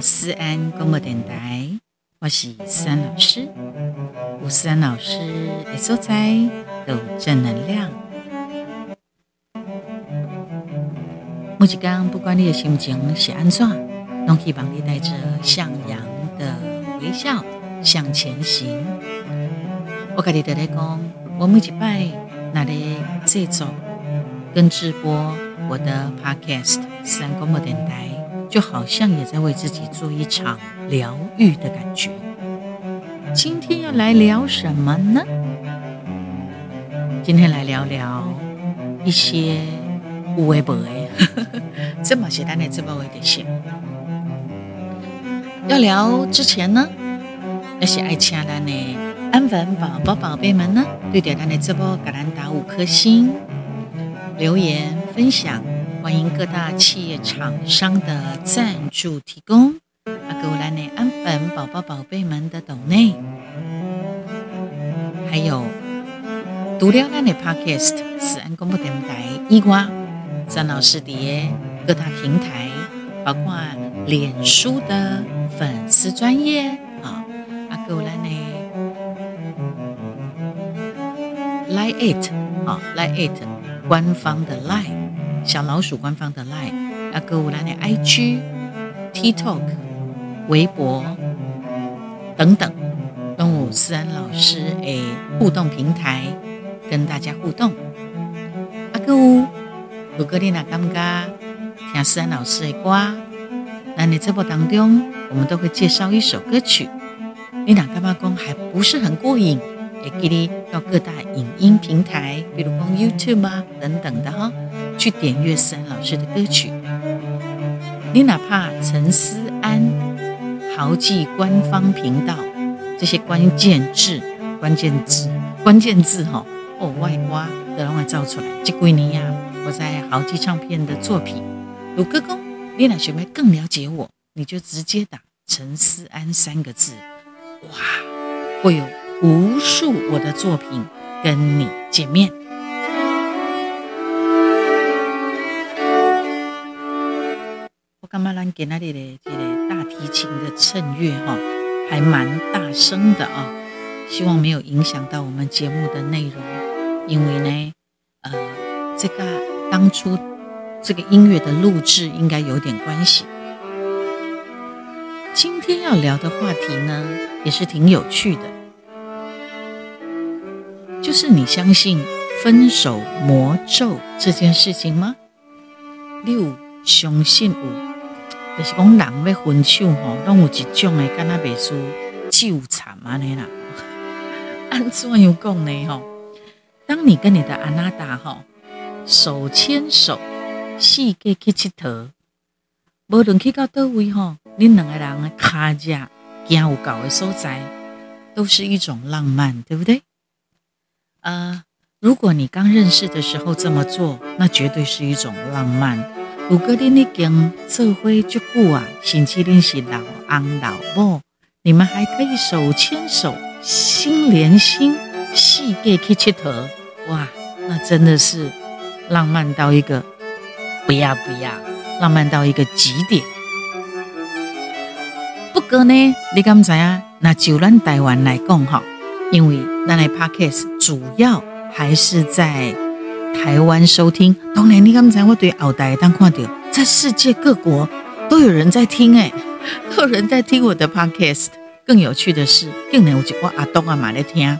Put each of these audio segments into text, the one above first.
思安广播电台，我是思安老师。吴思安老师的所在有正能量。每一天，不管你的心情是安怎，都希望你带着向阳的微笑向前行。我跟你在讲，我每一拜那里制作跟直播我的 Podcast 思安广播电台，就好像也在为自己做一场疗愈的感觉。今天要来聊什么呢？今天来聊聊一些有的没的。这么简单的这么微的些，要聊之前呢，那些爱亲爱的安粉宝宝宝贝们呢，对点赞的这波给咱打五颗星，留言分享，欢迎各大企业厂商的赞助提供。阿哥兰的安粉宝宝宝贝们的抖内，还有读了咱的 Podcast 思安公布电台伊瓜。张老师的各大平台，包括脸书的粉丝专业啊，阿哥来呢，Line it 啊，Line it 官方的 Line 小老鼠官方的 Line，阿哥来呢，IG、TikTok、微博等等，中午思安老师诶互动平台跟大家互动，阿哥。如果你那感觉听思安老师的歌，那你这部当中，我们都会介绍一首歌曲。你那感觉讲还不是很过瘾，也给你到各大影音平台，比如 YouTube 啊等等的哈，去点阅思安老师的歌曲。你哪怕陈思安豪记官方频道这些关键字、关键字、关键字哈，哦外挂都让我造出来，这几年呀。我在豪记唱片的作品，如歌工，你俩学妹更了解我，你就直接打陈思安三个字，哇，会有无数我的作品跟你见面。我干嘛让给那里的这个大提琴的衬乐哈，还蛮大声的啊，希望没有影响到我们节目的内容，因为呢，呃，这个。当初这个音乐的录制应该有点关系。今天要聊的话题呢，也是挺有趣的，就是你相信分手魔咒这件事情吗？六雄信有，就是讲人要分手吼，拢有一种的，敢若袂输纠缠安尼啦。按怎样讲呢？吼，当你跟你的阿娜达吼。手牵手，四界去佚佗，无论去到叨位吼，你两个人的脚架行有够的所在，都是一种浪漫，对不对？呃，如果你刚认识的时候这么做，那绝对是一种浪漫。如果你已经做伙足久啊，甚至你是老翁老母，你们还可以手牵手，心连心，四界去佚佗，哇，那真的是。浪漫到一个不要不要，浪漫到一个极点。不过呢，你敢知啊？那就咱台湾来讲哈，因为咱的 Podcast 主要还是在台湾收听。当然，你敢知我对后台当看到，在世界各国都有人在听诶，都有人在听我的 Podcast。更有趣的是，竟然有一个阿东阿妈在听。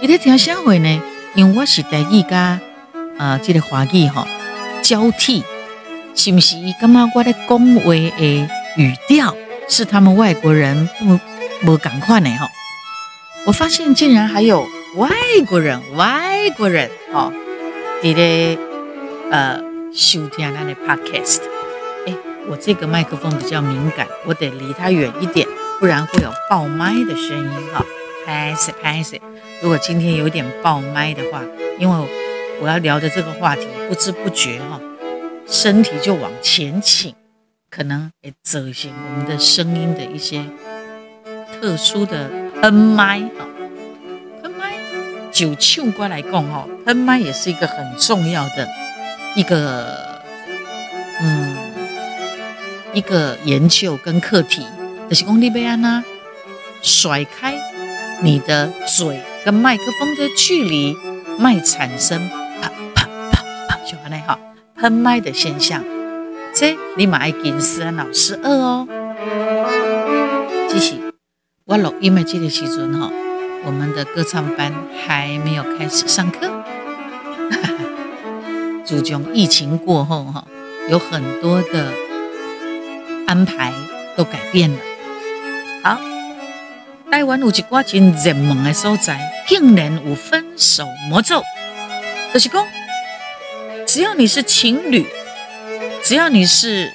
你在听啥会呢？因为我是台语家。啊，这个华语哈交替，是不是？刚刚我在讲话的语调是他们外国人不不赶快呢哈？我发现竟然还有外国人，外国人哈，你的呃收听那的 podcast。哎，我这个麦克风比较敏感，我得离它远一点，不然会有爆麦的声音哈。拍谢拍谢，如果今天有点爆麦的话，因为。我要聊的这个话题，不知不觉哈，身体就往前倾，可能会走进我们的声音的一些特殊的喷麦啊，就唱过来讲哈，喷麦也是一个很重要的一个嗯一个研究跟课题，就是讲你要安怎甩开你的嘴跟麦克风的距离，麦产生啪啪啪啪就安尼哈喷麦的现象。这你嘛爱跟思安老师学哦。继续，我录音的这个时阵哈，我们的歌唱班还没有开始上课。自从疫情过后哈，有很多的安排都改变了。好，台湾有一挂真热门的所在，竟然有分手魔咒，就是讲，只要你是情侣。只要你是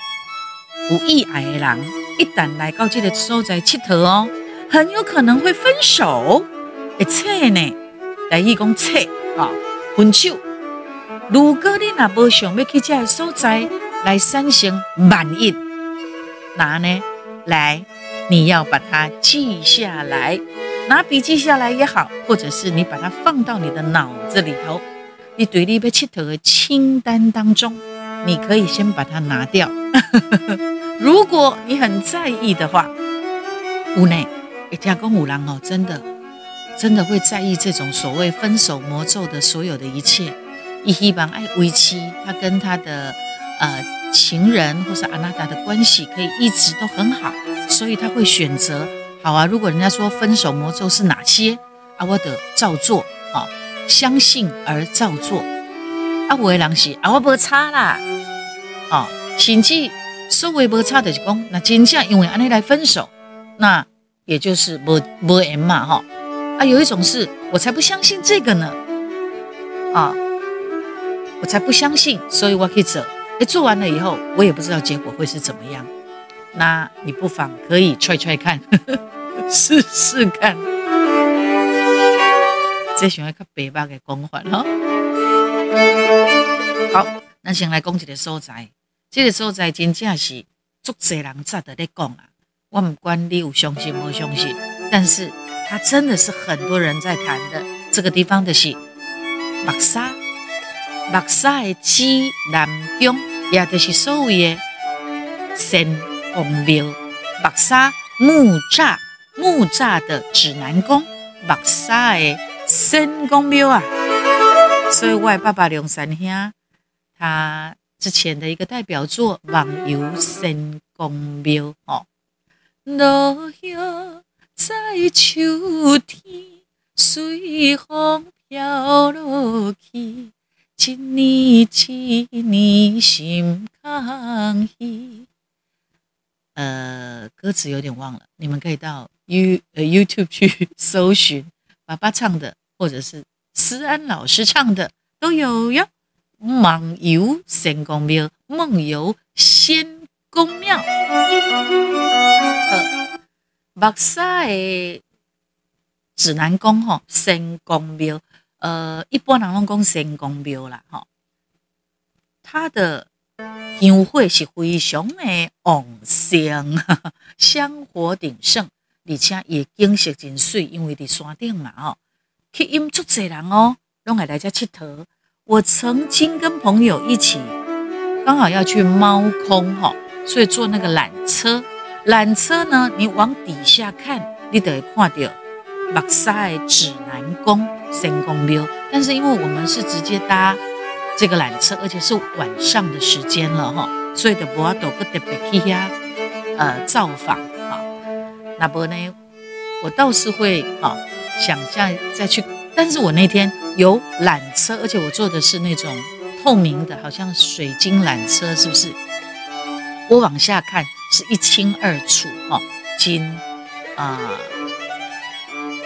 有意爱的人，一旦来到这个所在佚佗哦，很有可能会分手。一切呢，来一讲切啊，分手。如果你若无想要去这个所在来产生万一，那呢，来你要把它记下来，拿笔记下来也好，或者是你把它放到你的脑子里头，你对你要佚佗的清单当中。你可以先把它拿掉。如果你很在意的话，屋内一听公五郎哦，真的真的会在意这种所谓分手魔咒的所有的一切。伊希望爱维持他跟他的呃情人或是阿娜达的关系可以一直都很好，所以他会选择好啊。如果人家说分手魔咒是哪些啊，我得照做啊，相信而照做。啊，有的人是啊，我不差啦，哦，甚至所谓不差就是讲，那真正因为安尼来分手，那也就是无无缘嘛，哈。啊，有一种是我才不相信这个呢，啊，我才不相信，所以我可以做。哎，做完了以后，我也不知道结果会是怎么样。那你不妨可以踹踹看，试试看。这想要较白话的讲法哈。好，那先来讲一个所在，这个所在真正是足侪人早就在讲啊。我不管你有相信无相信，但是它真的是很多人在谈的。这个地方就是目沙，目沙的指南宫，也就是所谓的神公庙。目沙木栅，木栅的指南宫，目沙的神公庙啊。所以，我的爸爸梁山兄，他之前的一个代表作《网游神公庙》哦，落叶在秋天，随风飘落去，一年一年心空虚。呃，歌词有点忘了，你们可以到 You YouTube 去搜寻爸爸唱的，或者是。思安老师唱的都有哟，《梦游仙公庙》《梦游仙公庙》，目沙的指南宫哈，仙公庙，呃，一般人拢讲仙公庙啦哈，它的香火是非常的旺盛，香火鼎盛，而且也景色真水，因为伫山顶嘛吼。吸引足侪人哦，拢来来遮佚佗。我曾经跟朋友一起，刚好要去猫空哈，所以坐那个缆车。缆车呢，你往底下看，你得看到目沙的指南宫、仙公庙。但是因为我们是直接搭这个缆车，而且是晚上的时间了哈，所以就无法度个特别去呀呃造访啊。那不呢，我倒是会啊。想象再去，但是我那天有缆车，而且我坐的是那种透明的，好像水晶缆车，是不是？我往下看是一清二楚，哈，金啊，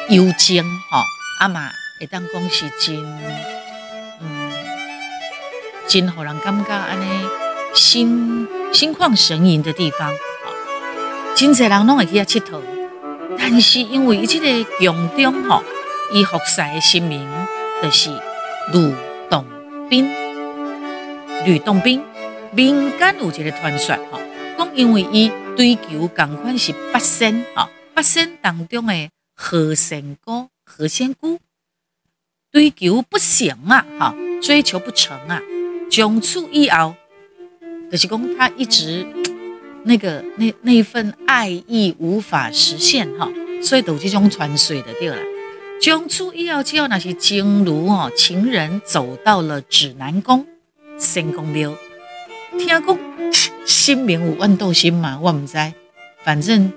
幽静，哈，阿妈会当讲是真，嗯，真让人感觉安尼心心旷神怡的地方，真侪人拢会去遐佚佗。但是因为伊这个宫中吼，伊服侍的神明就是吕洞宾。吕洞宾民间有一个传说吼，讲因为伊追求同款是八仙吼，八仙当中的何仙姑，何仙姑追求不成啊，哈，追求不成啊，从此以后就是讲他一直。那个那那一份爱意无法实现哈，所以都这种传说的对了。从此以后，只要那些情侣哦，情人走到了指南宫、仙公庙，听讲心明有温度心嘛，我唔知，反正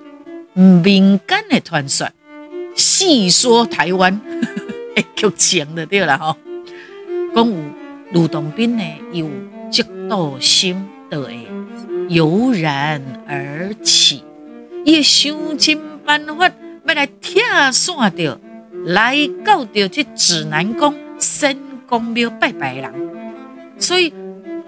民间的传说，细说台湾 的剧情就对了哈。讲有吕洞宾呢，有嫉妒心的会油然而起，伊想尽办法要来拆散掉。来到到这指南宫、仙宫庙拜拜人，所以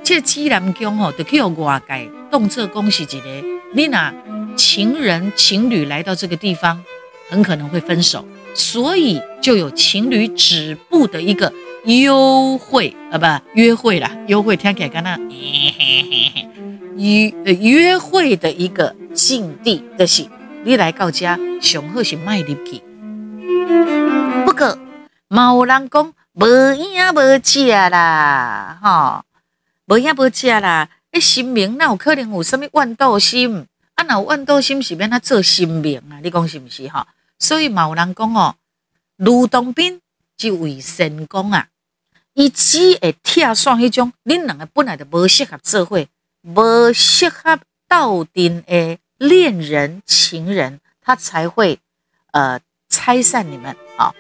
这指南宫吼，就去外界动作讲是一个，你若情人情侣来到这个地方，很可能会分手，所以就有情侣止步的一个优惠啊，不约会啦，优惠听起来跟那约约会的一个境地的是，你来到家上好是卖入去。不过，嘛有人讲无影无食啦，哈，无影无食啦。诶，神明哪有可能有什么怨妒心？啊，哪有怨妒心是免他做神明啊？你讲是不是哈？所以嘛有人讲哦，吕洞宾这位神公啊，伊只会拆散迄种，恁两个本来就无适合做伙，无适合斗阵的恋人情人，他才会呃拆散你们啊。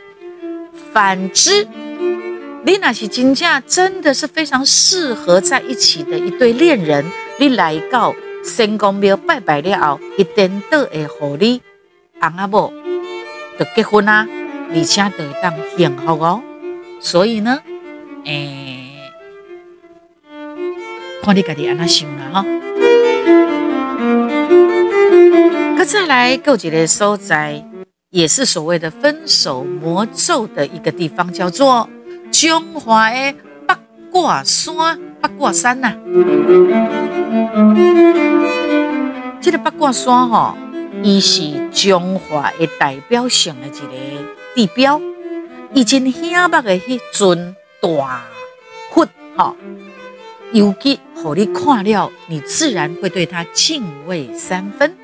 反之，你那是真正真的是非常适合在一起的一对恋人，你来到仙公庙拜拜了后，一定都会和你翁仔某就结婚啊，而且都会当幸福哦。所以呢，诶、看你家己安怎想啦哈。搁再来，有一个所在。也是所谓的分手魔咒的一个地方，叫做中华的八卦山。八卦山呐、啊，这个八卦山吼，伊是中华的代表性的一个地标。以前响目的迄尊大佛吼，尤其互你看了，你自然会对他敬畏三分。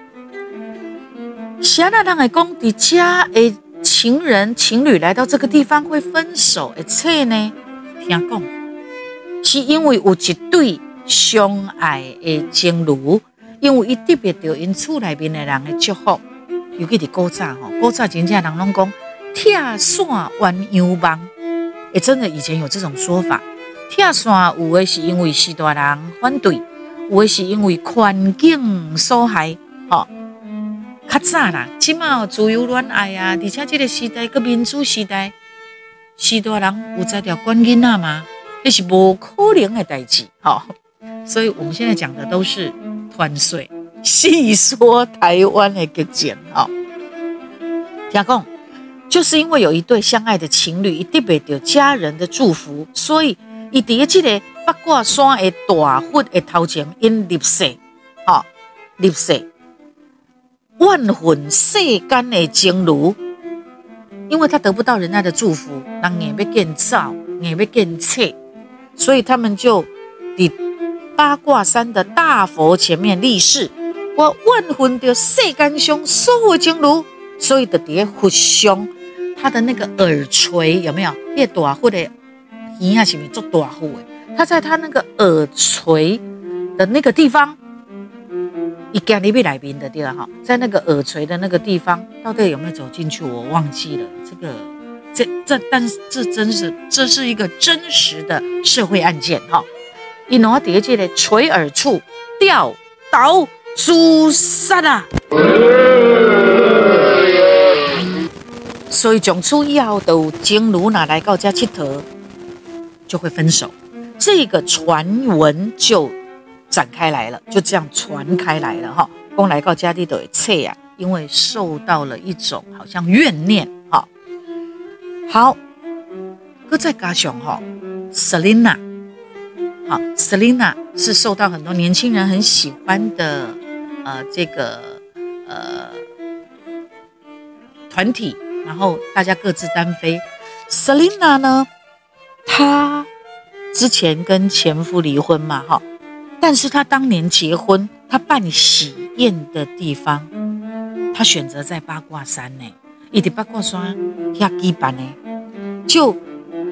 谁那人会讲，在家的情人情侣来到这个地方会分手，而且呢，听讲是因为有一对相爱的情侣，因为伊特别得因厝内面的人的祝福，尤其是古早吼，古早真正人拢讲拆散鸳鸯梦，诶，真的以前有这种说法，拆散有的是因为许多人反对，有的是因为环境所害，吼。较早啦，起码自由恋爱啊，而且这个时代个民主时代，许多人有在条关囡仔吗？那是无可能的代志，吼。所以我们现在讲的都是传说，细说台湾的个简，哈。听讲，就是因为有一对相爱的情侣，一定会得家人的祝福，所以伊伫这个八卦山的大佛的头前因立誓，吼，立誓。万分世间的情侣，因为他得不到人家的祝福，那也要见造，也要见切，所以他们就在八卦山的大佛前面立誓：我万分的世间上所有情侣，所以的在佛上，他的那个耳垂有没有？越大或的耳啊，是不是做大佛的？他在他那个耳垂的那个地方。一家里边来宾的地方哈，在那个耳垂的那个地方，到底有没有走进去？我忘记了。这个，这这，但是这真是这是一个真实的社会案件哈。一拿碟这的垂耳处掉倒诛杀啊！所以从此以后，都情侣拿来到家乞讨，就会分手。这个传闻就。展开来了，就这样传开来了哈。公来告家里的切呀，因为受到了一种好像怨念哈。好，搁再加上哈，Selina，好，Selina 是受到很多年轻人很喜欢的呃这个呃团体，然后大家各自单飞。Selina 呢，她之前跟前夫离婚嘛哈。但是他当年结婚，他办喜宴的地方，他选择在八卦山呢，一点八卦山下基板呢，就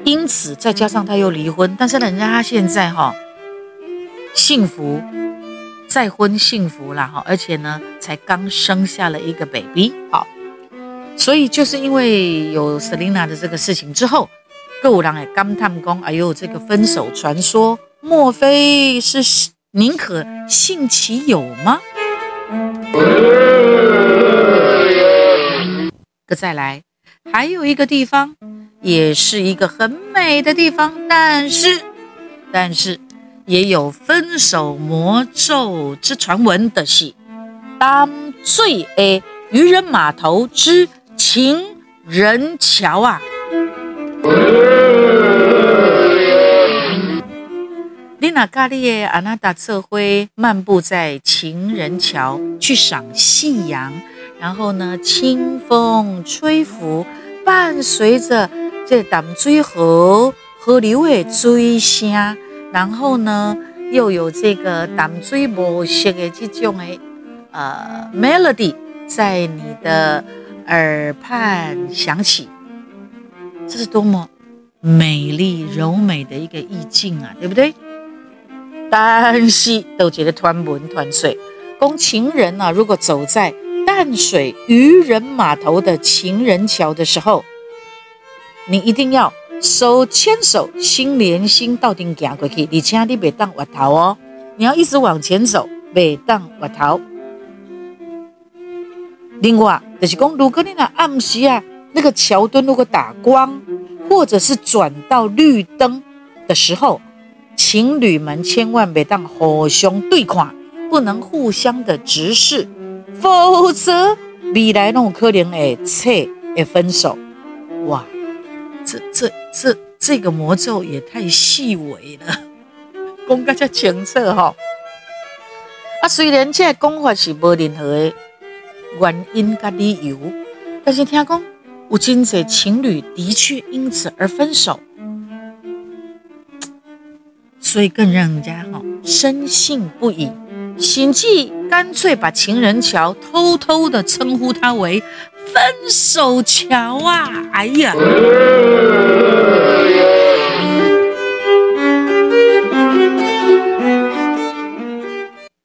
因此再加上他又离婚，但是人家他现在哈幸福再婚幸福了哈，而且呢才刚生下了一个 baby 好，所以就是因为有 Selina 的这个事情之后，各有人也感叹讲，哎呦，这个分手传说，莫非是宁可信其有吗？可再来，还有一个地方，也是一个很美的地方，但是，但是也有分手魔咒之传闻的是淡水的渔人码头之情人桥啊。丽娜咖喱耶阿娜达策辉漫步在情人桥去赏夕阳，然后呢，清风吹拂，伴随着这淡水河河流的水声，然后呢，又有这个淡水模式的这种的呃 melody 在你的耳畔响起，这是多么美丽柔美的一个意境啊，对不对？但是都觉得团文团水，供情人啊，如果走在淡水渔人码头的情人桥的时候，你一定要手牵手，心连心，到顶行过去。你千万别当滑头哦，你要一直往前走，别当滑头。另外就是讲，如果你那暗时啊，那个桥墩如果打光，或者是转到绿灯的时候。情侣们千万别当互相对看，不能互相的直视，否则未来那种可能会切会分手。哇，这这这这个魔咒也太细微了，讲个这清楚哈。啊，虽然这讲法是无任何的原因跟理由，但是听讲有真侪情侣的确因此而分手。所以更让人家哈深信不疑，甚至干脆把情人桥偷偷的称呼它为分手桥啊！哎呀，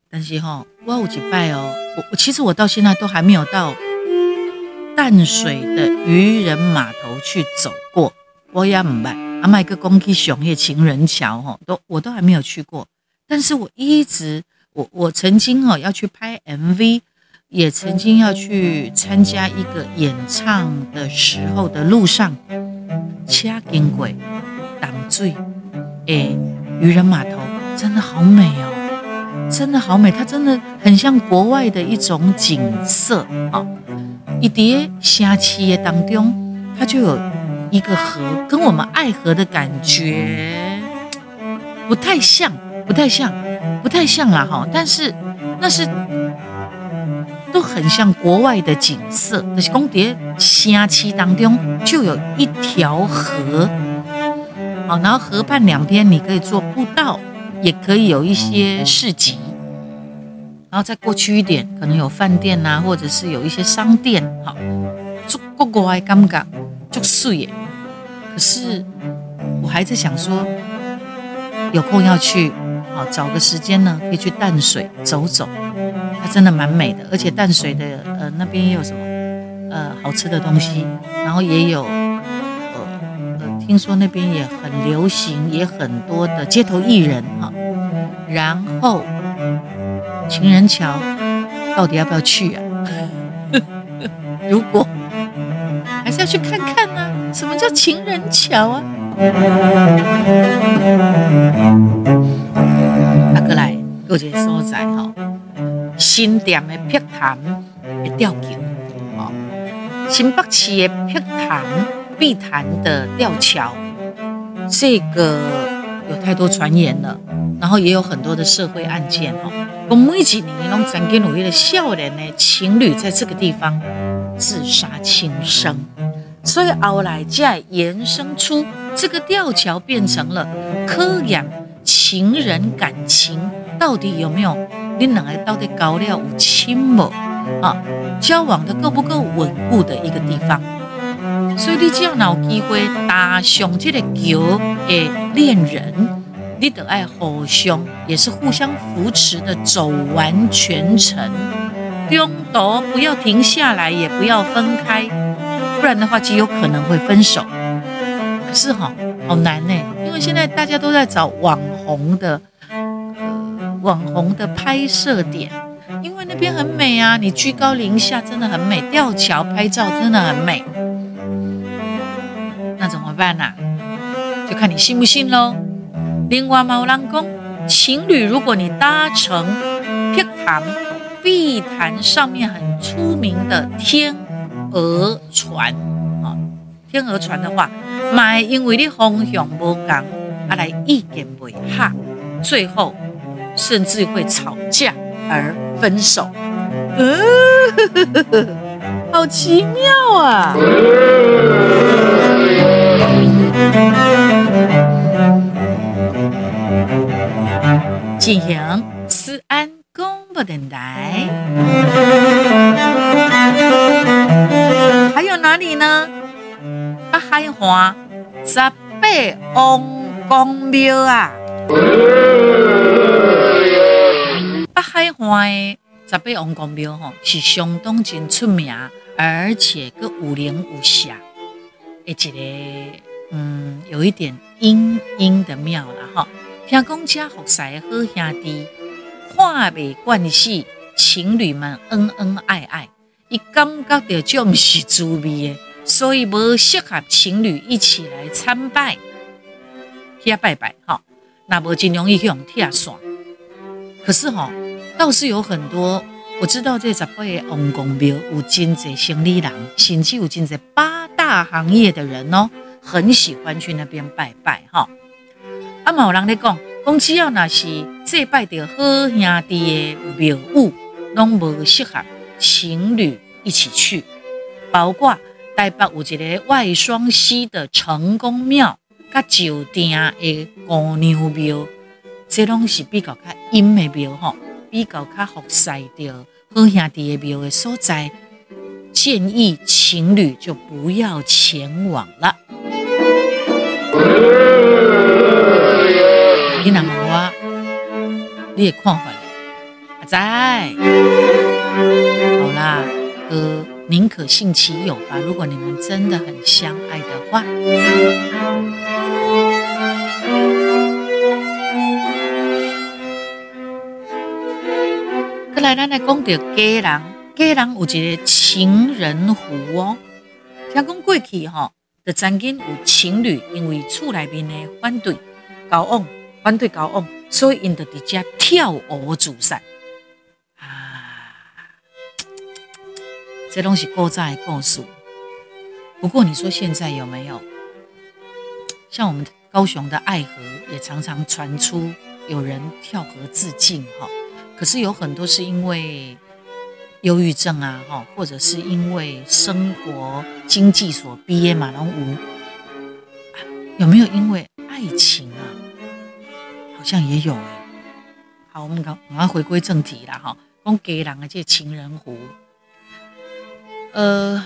但是哈，我有一拜哦，我其实我到现在都还没有到淡水的渔人码头去走过，我也唔拜。阿麦克公去熊叶情人桥吼，都我都还没有去过，但是我一直我我曾经哈要去拍 MV，也曾经要去参加一个演唱的时候的路上，车经过淡水诶渔人码头，真的好美哦，真的好美，它真的很像国外的一种景色啊，一叠城市的当中，它就有。一个河跟我们爱河的感觉不太像，不太像，不太像啦哈。但是那是都很像国外的景色。那些公蝶峡溪当中就有一条河，好，然后河畔两边你可以做步道，也可以有一些市集。然后再过去一点，可能有饭店呐，或者是有一些商店。好，做国外感觉就水耶。可是我还在想说，有空要去，啊找个时间呢，可以去淡水走走，它真的蛮美的。而且淡水的呃那边也有什么呃好吃的东西，然后也有呃呃听说那边也很流行，也很多的街头艺人哈。然后情人桥到底要不要去啊？如果还是要去看看？什么叫情人桥啊？阿哥来，各位所在哈，新店的碧潭的吊桥，哦，新北市的碧潭碧潭的吊桥，这个有太多传言了，然后也有很多的社会案件哈。我每几年拢曾经有一个少年的情侣在这个地方自杀轻生。所以后来再延伸出这个吊桥变成了科研情人感情到底有没有你两个到底交了有亲无啊？交往的够不够稳固的一个地方。所以你只要有机会搭上这个桥的恋人，你得爱互相也是互相扶持的走完全程，中途不要停下来，也不要分开，不然的话极有可能会分手。可是哈，好难呢，因为现在大家都在找网红的。呃网红的拍摄点，因为那边很美啊，你居高临下真的很美，吊桥拍照真的很美。那怎么办呢、啊？就看你信不信喽。另外嘛，有人说，情侣如果你搭乘碧潭，碧潭上面很出名的天鹅船啊，天鹅船的话，买因为你方向不同，啊来意见不合，最后。甚至会吵架而分手，嗯，好奇妙啊！进行思安公布电台，还有哪里呢？北海岸十八王公庙啊！北海岸的十八王公庙吼是相当真出名，而且个有灵有侠，一个嗯有一点阴阴的庙了哈。听讲家福赛好兄弟，看未惯势，情侣们恩恩爱爱，伊感觉到就是滋味的，所以不适合情侣一起来参拜，去拜拜哈。那不尽量去用铁线，可是哈、哦。倒是有很多，我知道这十八个王公庙有真济生意人，甚至有真济八大行业的人哦，很喜欢去那边拜拜哈。啊，嘛有人咧讲，讲只要那是祭拜的好兄弟的庙宇，拢无适合情侣一起去。包括台北有一个外双溪的成功庙，甲酒店的姑娘庙，这拢是比较较阴的庙吼。比较较服赛的好兄弟的庙的所在，建议情侣就不要前往了。你那么话，你也看法在？好啦，呃，宁可信其有吧。如果你们真的很相爱的话。来，咱来讲到家人，家人有一个情人湖哦。听讲过去哈，就曾经有情侣因为厝内面的反对交往，反对交往，所以因就直接跳河自杀。这东西够在够数。不过你说现在有没有？像我们高雄的爱河，也常常传出有人跳河自尽哈。可是有很多是因为忧郁症啊，哈，或者是因为生活经济所逼嘛，然后无有没有因为爱情啊？好像也有哎。好，我们刚我们回归正题了哈，讲家人的这情人湖，呃，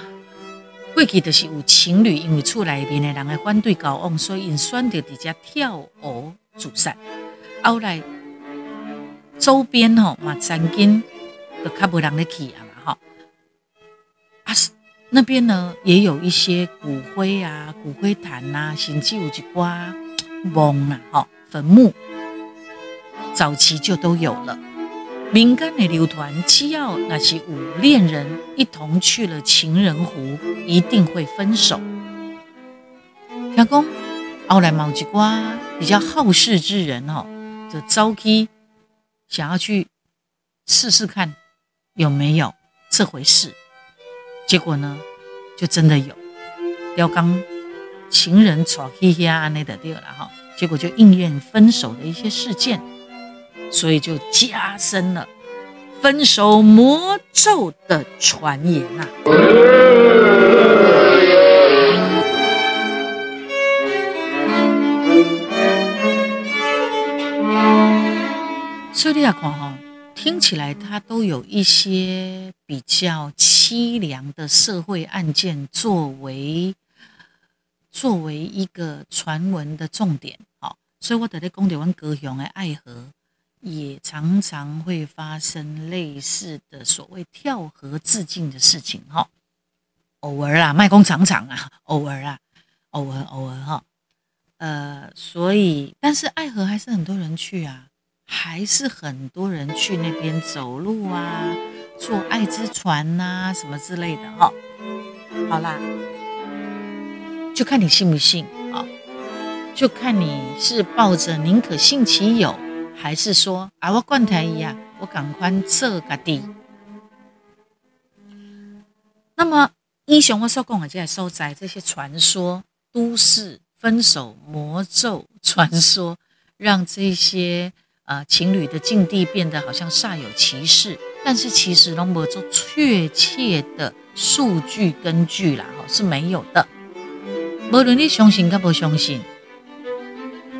过去就是有情侣因为厝内边的人的反对交往，所以因选择直接跳河自杀，后来。周边吼嘛，曾经都较无人咧去啊嘛，吼啊，那边呢也有一些骨灰啊、骨灰坛、啊，甚至有一挂墓 啊，吼坟墓，早期就都有了。民间的流传，只要那些五恋人一同去了情人湖，一定会分手。听讲后来某一挂比较好事之人哦，就招去。想要去试试看有没有这回事，结果呢，就真的有。要刚情人吵嘻嘻啊那的了哈，结果就应验分手的一些事件，所以就加深了分手魔咒的传言呐、啊。所以你来看哈，听听起来，它都有一些比较凄凉的社会案件作为作为一个传闻的重点。好，所以我在这讲台湾高雄的爱河，也常常会发生类似的所谓跳河自尽的事情。哈，偶尔啊，卖工厂厂啊，偶尔啊，偶尔偶尔哈。呃，所以，但是爱河还是很多人去啊。还是很多人去那边走路啊，坐爱之船呐、啊，什么之类的哈。好啦，就看你信不信啊，就看你是抱着宁可信其有，还是说啊，我管他呀，我赶快这个地。那么英雄我说讲的这些所在，这些传说、都市分手魔咒传说，让这些。呃，情侣的境地变得好像煞有其事，但是其实都没有确切的数据根据啦，是没有的。无论你相信跟不相信，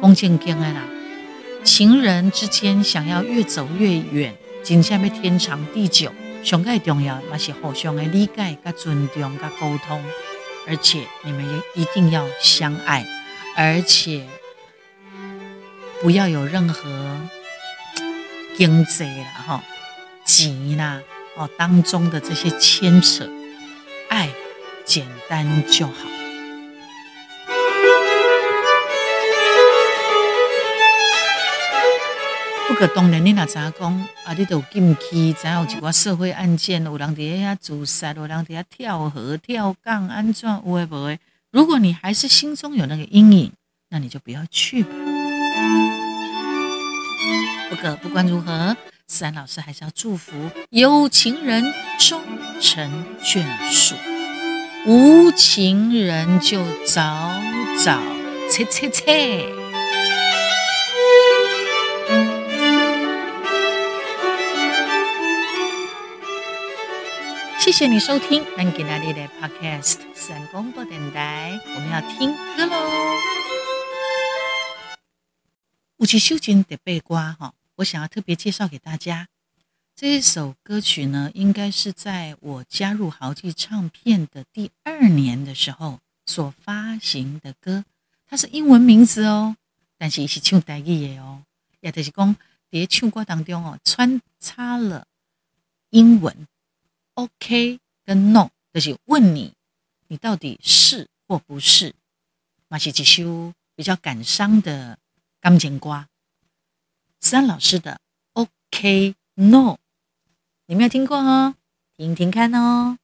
讲正经的啦，情人之间想要越走越远，真正要天长地久，上个重要嘛是互相的理解、跟尊重、跟沟通，而且你们也一定要相爱，而且不要有任何。经济啦，哈，钱啦，哦，当中的这些牵扯，爱简单就好。过当然，你若怎讲啊？你都禁区，怎有一寡社会案件，有人在遐自杀，有人在遐跳河、跳杠，安怎有诶无诶？如果你还是心中有那个阴影，那你就不要去吧。不过不管如何，思安老师还是要祝福有情人终成眷属，无情人就早早切切切。谢谢你收听南给那里的 Podcast 思安广播电台，我们要听歌喽。有一首真特别歌哈。我想要特别介绍给大家，这一首歌曲呢，应该是在我加入豪记唱片的第二年的时候所发行的歌。它是英文名字哦，但是也是唱台语的哦，也就是讲在唱歌当中哦，穿插了英文，OK 跟 No，就是问你，你到底是或不是？嘛是一首比较感伤的钢琴歌。三老师的 OK No，你没有听过哦？听听看哦。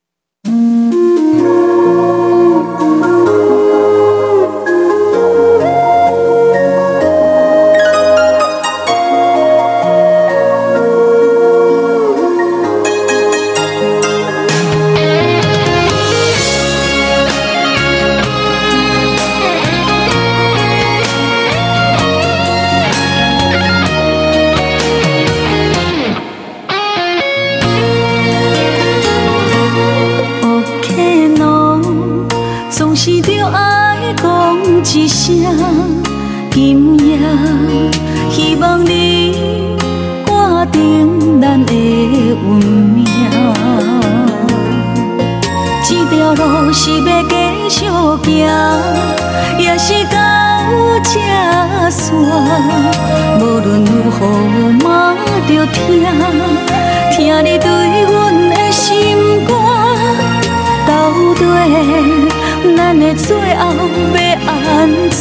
咱的运命。这条路是要继续行，也是到这煞。无论如何，嘛着听，听你对阮的心肝，到底咱的最后要安怎？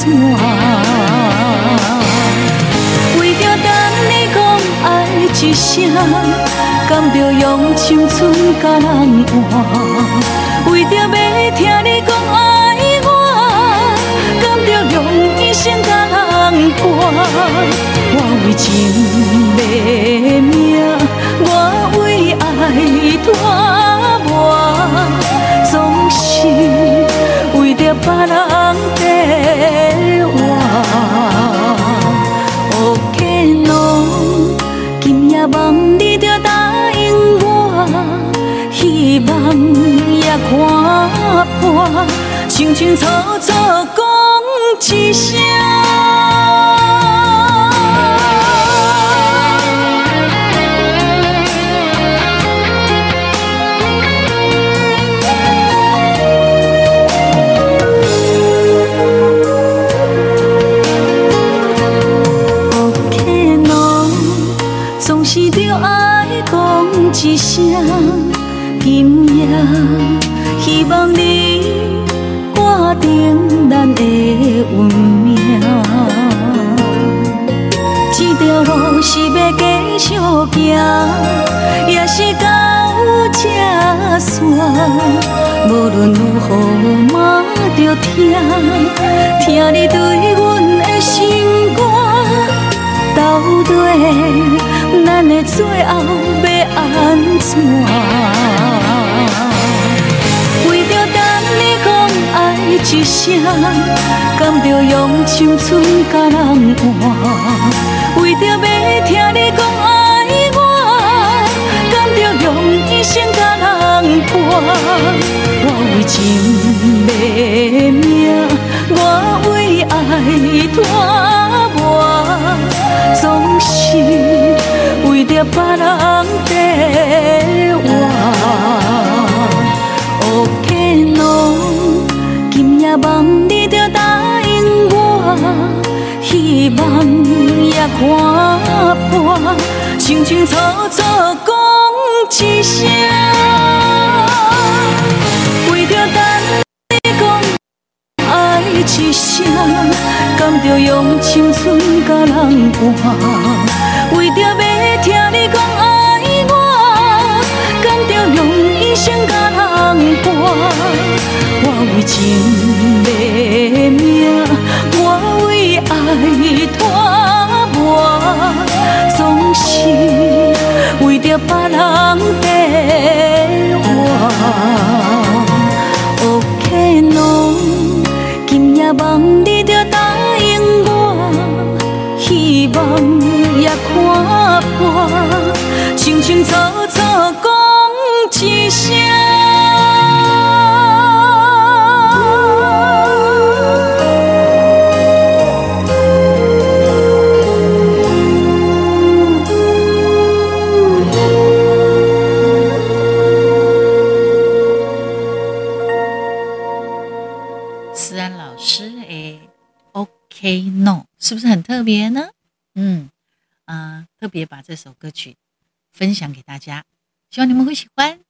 一声甘着用青春甲人换，为着要听你讲爱我，甘着用一生甲人换。我为情卖命，我为爱拖磨，总是为着别人在活。人也看破，清清楚楚讲一声。抱歉，侬总是着爱讲一声。今夜，希望你决定咱的运命。这条路是要继续行，还是到这煞。无论如何嘛，着听，听你对阮的心肝，到底咱的最后。安怎？为着等你讲爱一声，甘着用青春甲人换？为着要听你讲爱我，甘着用一生甲人伴？我为情卖命，我为爱拖磨，总是着别人的话。哦，天侬，今夜梦你着答应我，希望也看破，清清楚楚讲一声，为着等你讲爱一声，甘着用青春甲人换，伴。我为情卖命，我为爱拖磨，总是为着别人特别呢？嗯啊、呃，特别把这首歌曲分享给大家，希望你们会喜欢。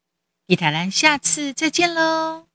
地台兰，下次再见喽。